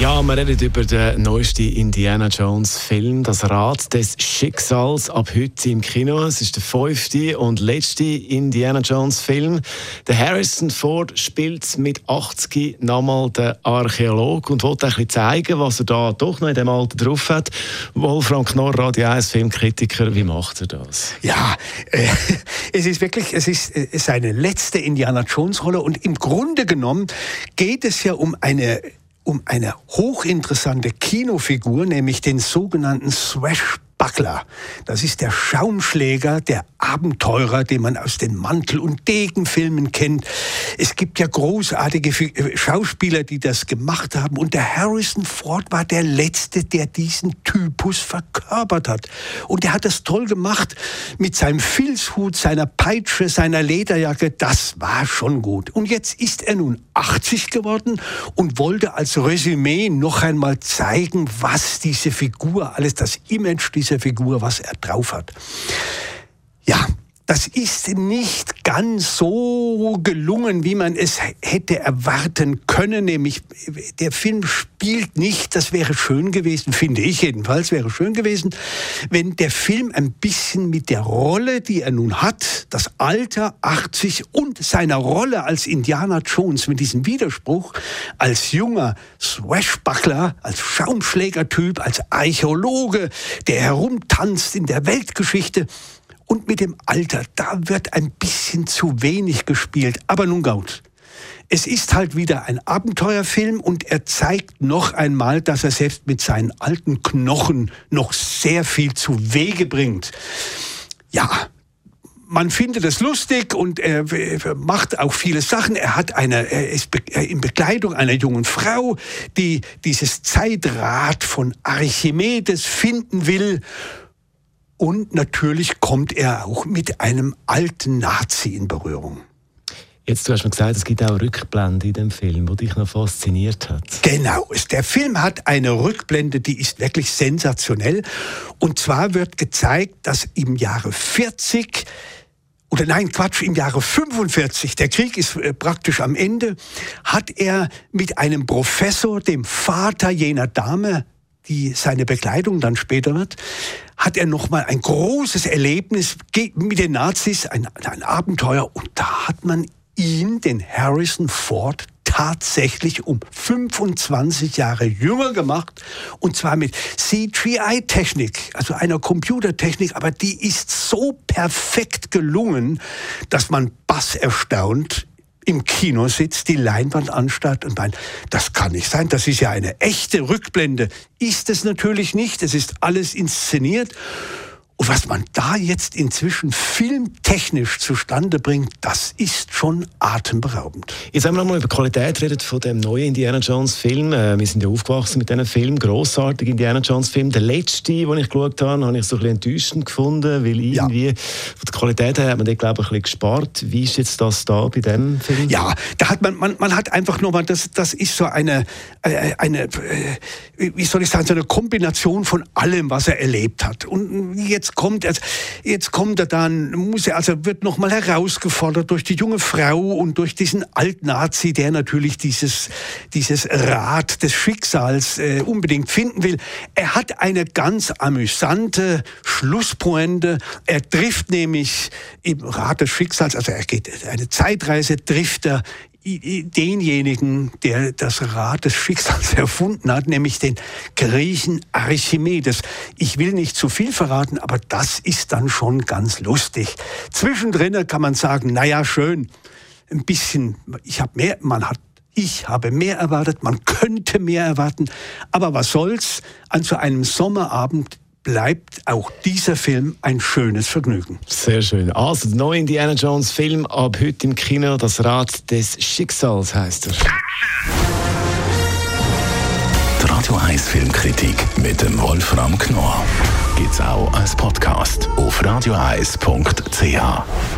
Ja, wir reden über den neuesten Indiana Jones Film, das Rad des Schicksals, ab heute im Kino. Es ist der fünfte und letzte Indiana Jones Film. Der Harrison Ford spielt mit 80 nochmal den Archäolog und wollte ein bisschen zeigen, was er da doch noch in dem Alter drauf hat. Wolfram Knorr, Radio 1 Filmkritiker, wie macht er das? Ja, äh, es ist wirklich, es ist äh, seine letzte Indiana Jones Rolle und im Grunde genommen geht es ja um eine um eine hochinteressante Kinofigur, nämlich den sogenannten Swash Buckler. Das ist der Schaumschläger, der Abenteurer, den man aus den Mantel- und Degenfilmen kennt. Es gibt ja großartige äh, Schauspieler, die das gemacht haben. Und der Harrison Ford war der Letzte, der diesen Typus verkörpert hat. Und er hat das toll gemacht mit seinem Filzhut, seiner Peitsche, seiner Lederjacke. Das war schon gut. Und jetzt ist er nun 80 geworden und wollte als Resümee noch einmal zeigen, was diese Figur alles, das Image dieser dieser Figur, was er drauf hat. Ja, das ist nicht ganz so gelungen, wie man es hätte erwarten können. Nämlich, der Film spielt nicht, das wäre schön gewesen, finde ich jedenfalls, wäre schön gewesen, wenn der Film ein bisschen mit der Rolle, die er nun hat, das Alter 80 und seiner Rolle als Indiana Jones mit diesem Widerspruch, als junger Swashbuckler, als Schaumschlägertyp, als Archäologe, der herumtanzt in der Weltgeschichte, und mit dem Alter, da wird ein bisschen zu wenig gespielt. Aber nun gut. Es ist halt wieder ein Abenteuerfilm und er zeigt noch einmal, dass er selbst mit seinen alten Knochen noch sehr viel zu Wege bringt. Ja, man findet es lustig und er macht auch viele Sachen. Er hat eine, er ist in Begleitung einer jungen Frau, die dieses Zeitrad von Archimedes finden will. Und natürlich kommt er auch mit einem alten Nazi in Berührung. Jetzt, du hast mir gesagt, es gibt auch Rückblende in dem Film, die dich noch fasziniert hat. Genau, der Film hat eine Rückblende, die ist wirklich sensationell. Und zwar wird gezeigt, dass im Jahre 40 oder nein, Quatsch, im Jahre 45, der Krieg ist äh, praktisch am Ende, hat er mit einem Professor, dem Vater jener Dame, die seine Bekleidung dann später wird, hat er noch mal ein großes Erlebnis mit den Nazis, ein, ein Abenteuer. Und da hat man ihn, den Harrison Ford, tatsächlich um 25 Jahre jünger gemacht und zwar mit CGI-Technik, also einer Computertechnik, aber die ist so perfekt gelungen, dass man bass erstaunt im Kino sitzt, die Leinwand anstarrt und meint, das kann nicht sein, das ist ja eine echte Rückblende. Ist es natürlich nicht, es ist alles inszeniert. Und was man da jetzt inzwischen filmtechnisch zustande bringt, das ist schon atemberaubend. Jetzt haben wir nochmal über Qualität redet von dem neuen Indiana Jones Film. Äh, wir sind ja aufgewachsen mit diesem Film, grossartig Indiana Jones Film. Der letzte, den ich geschaut habe, habe ich so ein bisschen enttäuschend gefunden, weil irgendwie ja. von der Qualität her hat man den, glaube ich, ein bisschen gespart. Wie ist jetzt das da bei dem Film? Ja, da hat man, man, man hat einfach nochmal, das, das ist so eine, äh, eine, äh, wie soll ich sagen, so eine Kombination von allem, was er erlebt hat. Und jetzt jetzt kommt er, jetzt kommt er dann, muss er, also wird nochmal herausgefordert durch die junge Frau und durch diesen Altnazi, der natürlich dieses, dieses Rad des Schicksals äh, unbedingt finden will. Er hat eine ganz amüsante Schlusspointe. Er trifft nämlich im Rad des Schicksals, also er geht eine Zeitreise, trifft er denjenigen, der das Rad des Schicksals erfunden hat, nämlich den Griechen Archimedes. Ich will nicht zu viel verraten, aber das ist dann schon ganz lustig. Zwischendrin kann man sagen, naja, schön, ein bisschen, ich habe mehr, man hat ich habe mehr erwartet, man könnte mehr erwarten, aber was soll's? An so einem Sommerabend bleibt auch dieser Film ein schönes Vergnügen. Sehr schön. Also, der neue Indiana Jones Film ab heute im Kino, das Rad des Schicksals heißt er. Die Radio 1 Filmkritik mit dem Wolfram Knorr gibt's auch als Podcast auf radioeis.ch.